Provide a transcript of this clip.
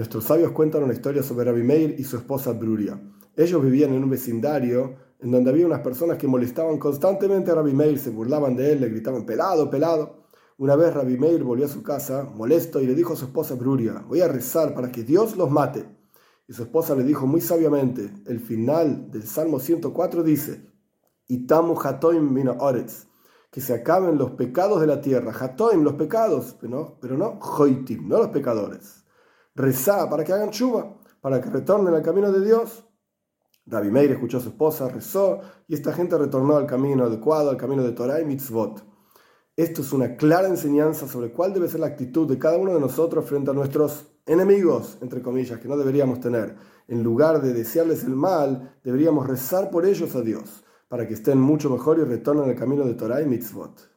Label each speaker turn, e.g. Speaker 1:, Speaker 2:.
Speaker 1: Nuestros sabios cuentan una historia sobre Rabbi Meir y su esposa Bruria. Ellos vivían en un vecindario en donde había unas personas que molestaban constantemente a Rabbi Meir, se burlaban de él, le gritaban pelado, pelado. Una vez Rabbi Meir volvió a su casa, molesto, y le dijo a su esposa Bruria, voy a rezar para que Dios los mate. Y su esposa le dijo muy sabiamente, el final del Salmo 104 dice, Itamu hatoim mina oretz, que se acaben los pecados de la tierra, hatoim, los pecados, pero no, pero no hoitim, no los pecadores. Rezá para que hagan chuva, para que retornen al camino de Dios. Rabbi Meir escuchó a su esposa, rezó, y esta gente retornó al camino adecuado, al camino de Torah y mitzvot. Esto es una clara enseñanza sobre cuál debe ser la actitud de cada uno de nosotros frente a nuestros enemigos, entre comillas, que no deberíamos tener. En lugar de desearles el mal, deberíamos rezar por ellos a Dios, para que estén mucho mejor y retornen al camino de Torah y mitzvot.